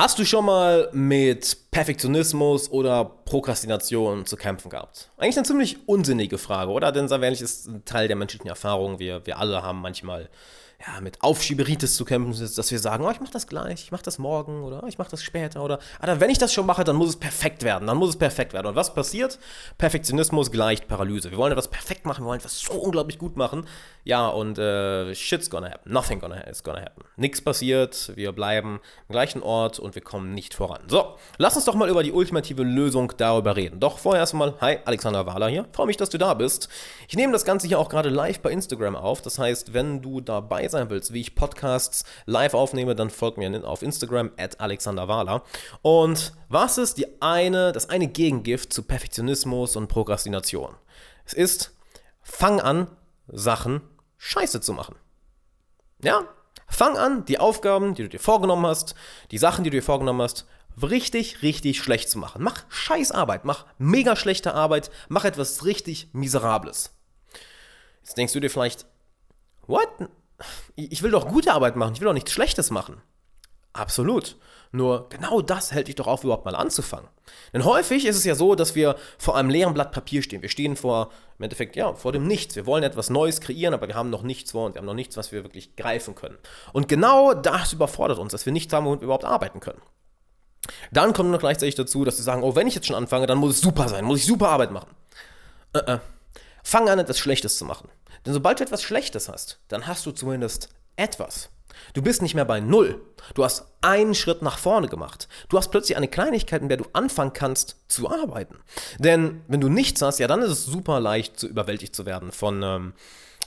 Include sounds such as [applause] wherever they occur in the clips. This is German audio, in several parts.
Hast du schon mal mit Perfektionismus oder Prokrastination zu kämpfen gehabt? Eigentlich eine ziemlich unsinnige Frage, oder? Denn wir ehrlich, ist ein Teil der menschlichen Erfahrung. Wir, wir alle haben manchmal ja, mit Aufschieberitis zu kämpfen, dass wir sagen, oh, ich mache das gleich, ich mache das morgen oder oh, ich mache das später oder ah, wenn ich das schon mache, dann muss es perfekt werden, dann muss es perfekt werden. Und was passiert? Perfektionismus gleicht Paralyse. Wir wollen etwas perfekt machen, wir wollen etwas so unglaublich gut machen. Ja, und äh, shit's gonna happen. Nothing gonna, is gonna happen. Nichts passiert, wir bleiben am gleichen Ort und wir kommen nicht voran. So, lass uns doch mal über die ultimative Lösung darüber reden. Doch vorher erstmal, hi, Alexander Wahler hier. Freue mich, dass du da bist. Ich nehme das Ganze hier auch gerade live bei Instagram auf. Das heißt, wenn du dabei sein willst, wie ich Podcasts live aufnehme, dann folg mir auf Instagram at Alexander Wahler. Und was ist die eine, das eine Gegengift zu Perfektionismus und Prokrastination? Es ist, fang an, Sachen scheiße zu machen. Ja? Fang an, die Aufgaben, die du dir vorgenommen hast, die Sachen, die du dir vorgenommen hast, richtig, richtig schlecht zu machen. Mach scheiß Arbeit, mach mega schlechte Arbeit, mach etwas richtig Miserables. Jetzt denkst du dir vielleicht, what? Ich will doch gute Arbeit machen, ich will doch nichts Schlechtes machen. Absolut. Nur genau das hält dich doch auf, überhaupt mal anzufangen. Denn häufig ist es ja so, dass wir vor einem leeren Blatt Papier stehen. Wir stehen vor, im Endeffekt, ja, vor dem Nichts. Wir wollen etwas Neues kreieren, aber wir haben noch nichts vor uns. Wir haben noch nichts, was wir wirklich greifen können. Und genau das überfordert uns, dass wir nichts haben, womit wir überhaupt arbeiten können. Dann kommt noch gleichzeitig dazu, dass wir sagen, oh, wenn ich jetzt schon anfange, dann muss es super sein, muss ich super Arbeit machen. Äh, äh. Fang an, etwas Schlechtes zu machen. Denn sobald du etwas Schlechtes hast, dann hast du zumindest etwas. Du bist nicht mehr bei Null. Du hast einen Schritt nach vorne gemacht. Du hast plötzlich eine Kleinigkeit, in der du anfangen kannst zu arbeiten. Denn wenn du nichts hast, ja, dann ist es super leicht, zu überwältigt zu werden von, ähm,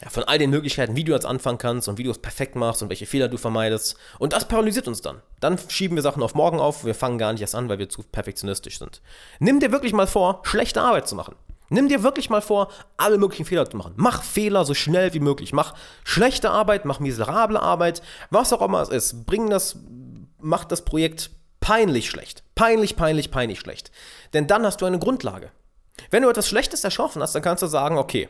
ja, von all den Möglichkeiten, wie du jetzt anfangen kannst und wie du es perfekt machst und welche Fehler du vermeidest. Und das paralysiert uns dann. Dann schieben wir Sachen auf morgen auf, wir fangen gar nicht erst an, weil wir zu perfektionistisch sind. Nimm dir wirklich mal vor, schlechte Arbeit zu machen. Nimm dir wirklich mal vor, alle möglichen Fehler zu machen. Mach Fehler so schnell wie möglich. Mach schlechte Arbeit, mach miserable Arbeit, was auch immer es ist. Bring das, mach das Projekt peinlich schlecht. Peinlich, peinlich, peinlich schlecht. Denn dann hast du eine Grundlage. Wenn du etwas Schlechtes erschaffen hast, dann kannst du sagen, okay,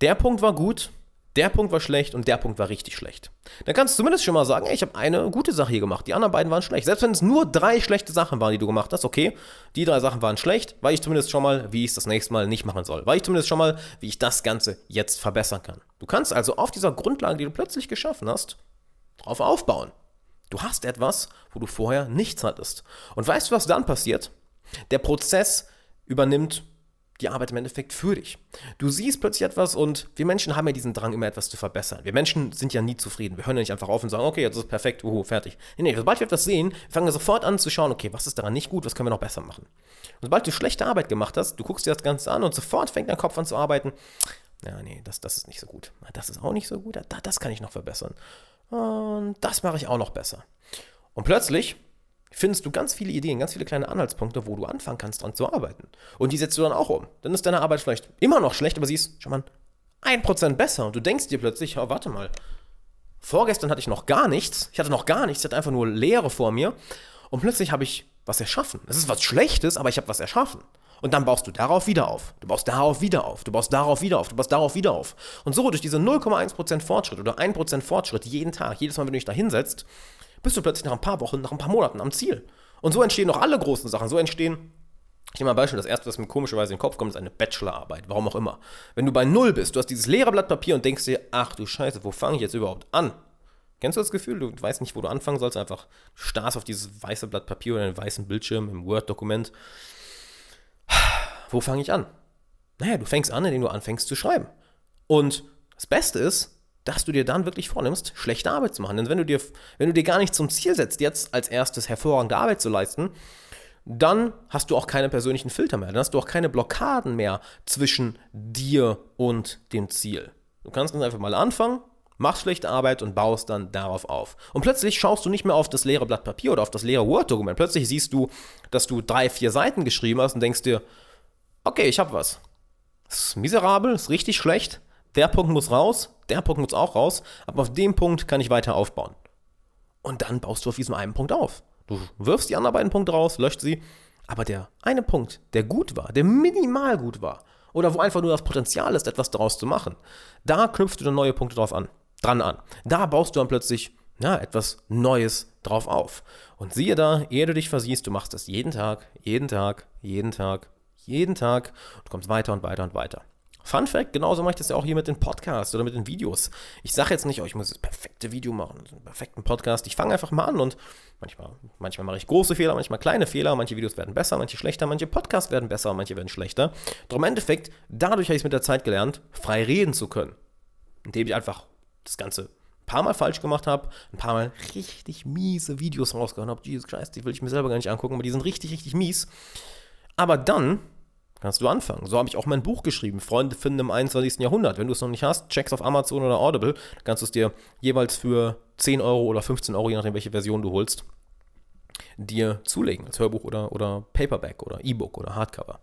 der Punkt war gut, der Punkt war schlecht und der Punkt war richtig schlecht. Dann kannst du zumindest schon mal sagen, ey, ich habe eine gute Sache hier gemacht, die anderen beiden waren schlecht. Selbst wenn es nur drei schlechte Sachen waren, die du gemacht hast, okay, die drei Sachen waren schlecht, weiß ich zumindest schon mal, wie ich es das nächste Mal nicht machen soll. Weiß ich zumindest schon mal, wie ich das Ganze jetzt verbessern kann. Du kannst also auf dieser Grundlage, die du plötzlich geschaffen hast, drauf aufbauen. Du hast etwas, wo du vorher nichts hattest. Und weißt du, was dann passiert? Der Prozess übernimmt die Arbeit im Endeffekt für dich. Du siehst plötzlich etwas und wir Menschen haben ja diesen Drang, immer etwas zu verbessern. Wir Menschen sind ja nie zufrieden. Wir hören ja nicht einfach auf und sagen, okay, jetzt ist es perfekt, uhu, fertig. Nee, nee, sobald wir etwas sehen, fangen wir sofort an zu schauen, okay, was ist daran nicht gut, was können wir noch besser machen. Und sobald du schlechte Arbeit gemacht hast, du guckst dir das Ganze an und sofort fängt dein Kopf an zu arbeiten. Ja, nee, das, das ist nicht so gut. Das ist auch nicht so gut. Das, das kann ich noch verbessern. Und das mache ich auch noch besser. Und plötzlich findest du ganz viele Ideen, ganz viele kleine Anhaltspunkte, wo du anfangen kannst, dran zu arbeiten. Und die setzt du dann auch um. Dann ist deine Arbeit vielleicht immer noch schlecht, aber sie ist schon mal ein Prozent besser. Und du denkst dir plötzlich, oh, warte mal, vorgestern hatte ich noch gar nichts. Ich hatte noch gar nichts, ich hatte einfach nur Leere vor mir. Und plötzlich habe ich was erschaffen. Es ist was Schlechtes, aber ich habe was erschaffen. Und dann baust du darauf wieder auf. Du baust darauf wieder auf. Du baust darauf wieder auf. Du baust darauf wieder auf. Und so durch diese 0,1% Fortschritt oder 1% Fortschritt jeden Tag, jedes Mal, wenn du dich da hinsetzt, bist du plötzlich nach ein paar Wochen, nach ein paar Monaten am Ziel. Und so entstehen noch alle großen Sachen. So entstehen, ich nehme mal ein Beispiel, das erste, was mir komischerweise in den Kopf kommt, ist eine Bachelorarbeit. Warum auch immer. Wenn du bei Null bist, du hast dieses leere Blatt Papier und denkst dir, ach du Scheiße, wo fange ich jetzt überhaupt an? Kennst du das Gefühl? Du weißt nicht, wo du anfangen sollst, einfach starrst auf dieses weiße Blatt Papier oder einen weißen Bildschirm im Word-Dokument. Wo fange ich an? Naja, du fängst an, indem du anfängst zu schreiben. Und das Beste ist, dass du dir dann wirklich vornimmst, schlechte Arbeit zu machen. Denn wenn du dir, wenn du dir gar nicht zum Ziel setzt, jetzt als erstes hervorragende Arbeit zu leisten, dann hast du auch keine persönlichen Filter mehr. Dann hast du auch keine Blockaden mehr zwischen dir und dem Ziel. Du kannst ganz einfach mal anfangen, machst schlechte Arbeit und baust dann darauf auf. Und plötzlich schaust du nicht mehr auf das leere Blatt Papier oder auf das leere Word-Dokument. Plötzlich siehst du, dass du drei, vier Seiten geschrieben hast und denkst dir, okay, ich habe was. Das ist miserabel, ist richtig schlecht, der Punkt muss raus, der Punkt muss auch raus, aber auf dem Punkt kann ich weiter aufbauen. Und dann baust du auf diesem einen Punkt auf. Du wirfst die anderen beiden Punkte raus, löscht sie, aber der eine Punkt, der gut war, der minimal gut war, oder wo einfach nur das Potenzial ist, etwas daraus zu machen, da knüpfst du dann neue Punkte drauf an, dran an. Da baust du dann plötzlich ja, etwas Neues drauf auf. Und siehe da, ehe du dich versiehst, du machst das jeden Tag, jeden Tag, jeden Tag, jeden Tag und kommst weiter und weiter und weiter. Fun Fact, genauso mache ich das ja auch hier mit den Podcasts oder mit den Videos. Ich sage jetzt nicht, oh, ich muss das perfekte Video machen, einen perfekten Podcast. Ich fange einfach mal an und manchmal, manchmal mache ich große Fehler, manchmal kleine Fehler. Manche Videos werden besser, manche schlechter, manche Podcasts werden besser, manche werden schlechter. Doch im Endeffekt, dadurch habe ich es mit der Zeit gelernt, frei reden zu können. Indem ich einfach das Ganze ein paar Mal falsch gemacht habe, ein paar Mal richtig miese Videos rausgehauen habe. Jesus Christ, die will ich mir selber gar nicht angucken, aber die sind richtig, richtig mies. Aber dann kannst du anfangen. So habe ich auch mein Buch geschrieben, Freunde finden im 21. Jahrhundert. Wenn du es noch nicht hast, check's auf Amazon oder Audible, kannst du es dir jeweils für 10 Euro oder 15 Euro, je nachdem welche Version du holst, dir zulegen, als Hörbuch oder, oder Paperback oder E-Book oder Hardcover.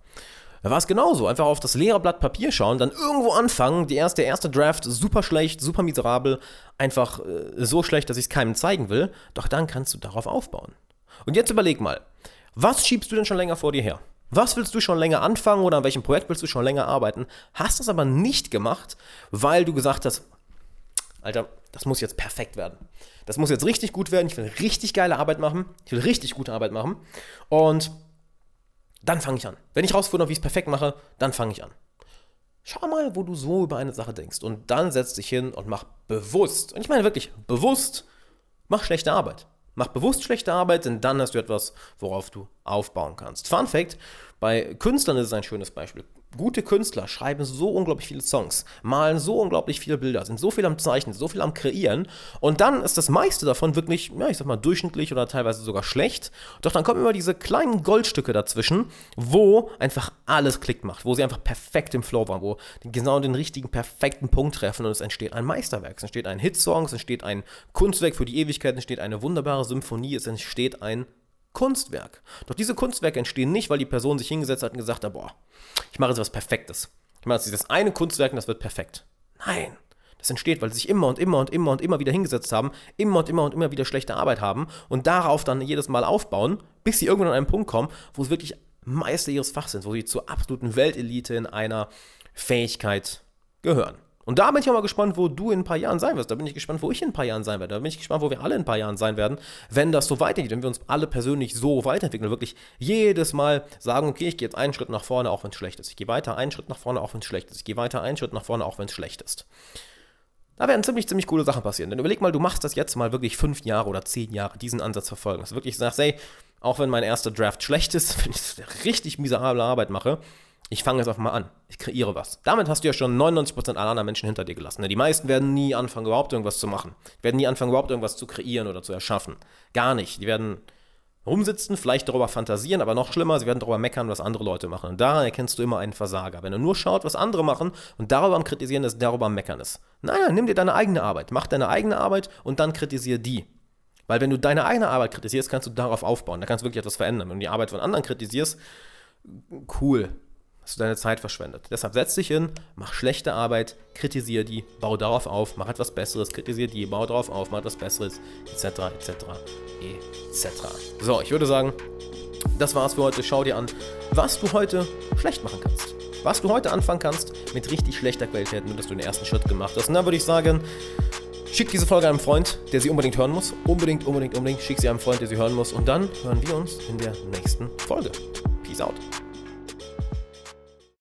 Da war es genauso. Einfach auf das leere Blatt Papier schauen, dann irgendwo anfangen. Die erste, der erste Draft super schlecht, super miserabel, einfach äh, so schlecht, dass ich es keinem zeigen will. Doch dann kannst du darauf aufbauen. Und jetzt überleg mal, was schiebst du denn schon länger vor dir her? Was willst du schon länger anfangen oder an welchem Projekt willst du schon länger arbeiten? Hast das aber nicht gemacht, weil du gesagt hast, Alter, das muss jetzt perfekt werden. Das muss jetzt richtig gut werden. Ich will richtig geile Arbeit machen. Ich will richtig gute Arbeit machen. Und dann fange ich an. Wenn ich rausgefunden habe, wie ich es perfekt mache, dann fange ich an. Schau mal, wo du so über eine Sache denkst. Und dann setz dich hin und mach bewusst, und ich meine wirklich bewusst, mach schlechte Arbeit. Mach bewusst schlechte Arbeit, denn dann hast du etwas, worauf du aufbauen kannst. Fun Fact: Bei Künstlern ist es ein schönes Beispiel. Gute Künstler schreiben so unglaublich viele Songs, malen so unglaublich viele Bilder, sind so viel am Zeichnen, so viel am Kreieren und dann ist das meiste davon wirklich, ja, ich sag mal, durchschnittlich oder teilweise sogar schlecht. Doch dann kommen immer diese kleinen Goldstücke dazwischen, wo einfach alles Klick macht, wo sie einfach perfekt im Flow waren, wo die genau den richtigen, perfekten Punkt treffen und es entsteht ein Meisterwerk. Es entsteht ein Hitsong, es entsteht ein Kunstwerk für die Ewigkeit, es entsteht eine wunderbare Symphonie, es entsteht ein Kunstwerk. Doch diese Kunstwerke entstehen nicht, weil die Person sich hingesetzt hat und gesagt hat, boah, ich mache jetzt was Perfektes. Ich mache jetzt dieses eine Kunstwerk und das wird perfekt. Nein. Das entsteht, weil sie sich immer und immer und immer und immer wieder hingesetzt haben, immer und immer und immer wieder schlechte Arbeit haben und darauf dann jedes Mal aufbauen, bis sie irgendwann an einen Punkt kommen, wo sie wirklich Meister ihres Fachs sind, wo sie zur absoluten Weltelite in einer Fähigkeit gehören. Und da bin ich auch mal gespannt, wo du in ein paar Jahren sein wirst. Da bin ich gespannt, wo ich in ein paar Jahren sein werde. Da bin ich gespannt, wo wir alle in ein paar Jahren sein werden, wenn das so weitergeht, wenn wir uns alle persönlich so weiterentwickeln. Wirklich jedes Mal sagen, okay, ich gehe jetzt einen Schritt nach vorne, auch wenn es schlecht ist. Ich gehe weiter einen Schritt nach vorne, auch wenn es schlecht ist. Ich gehe weiter einen Schritt nach vorne, auch wenn es schlecht ist. Da werden ziemlich, ziemlich coole Sachen passieren. Denn überleg mal, du machst das jetzt mal wirklich fünf Jahre oder zehn Jahre, diesen Ansatz verfolgen. Dass du wirklich sagst, ey, auch wenn mein erster Draft schlecht ist, [laughs] wenn ich richtig miserable Arbeit mache, ich fange jetzt einfach mal an. Ich kreiere was. Damit hast du ja schon 99% aller anderen Menschen hinter dir gelassen. Ne? Die meisten werden nie anfangen, überhaupt irgendwas zu machen. Die werden nie anfangen, überhaupt irgendwas zu kreieren oder zu erschaffen. Gar nicht. Die werden rumsitzen, vielleicht darüber fantasieren, aber noch schlimmer, sie werden darüber meckern, was andere Leute machen. Und daran erkennst du immer einen Versager. Wenn du nur schaut, was andere machen und darüber am Kritisieren ist, darüber am Meckern ist. Naja, nimm dir deine eigene Arbeit. Mach deine eigene Arbeit und dann kritisiere die. Weil wenn du deine eigene Arbeit kritisierst, kannst du darauf aufbauen. Da kannst du wirklich etwas verändern. Wenn du die Arbeit von anderen kritisierst, cool hast du deine Zeit verschwendet. Deshalb setz dich hin, mach schlechte Arbeit, kritisiere die, bau darauf auf, mach etwas Besseres, kritisiere die, bau darauf auf, mach etwas Besseres, etc., etc., etc. So, ich würde sagen, das war's für heute. Schau dir an, was du heute schlecht machen kannst. Was du heute anfangen kannst mit richtig schlechter Qualität, nur dass du den ersten Schritt gemacht hast. Und dann würde ich sagen, schick diese Folge einem Freund, der sie unbedingt hören muss. Unbedingt, unbedingt, unbedingt. Schick sie einem Freund, der sie hören muss. Und dann hören wir uns in der nächsten Folge. Peace out.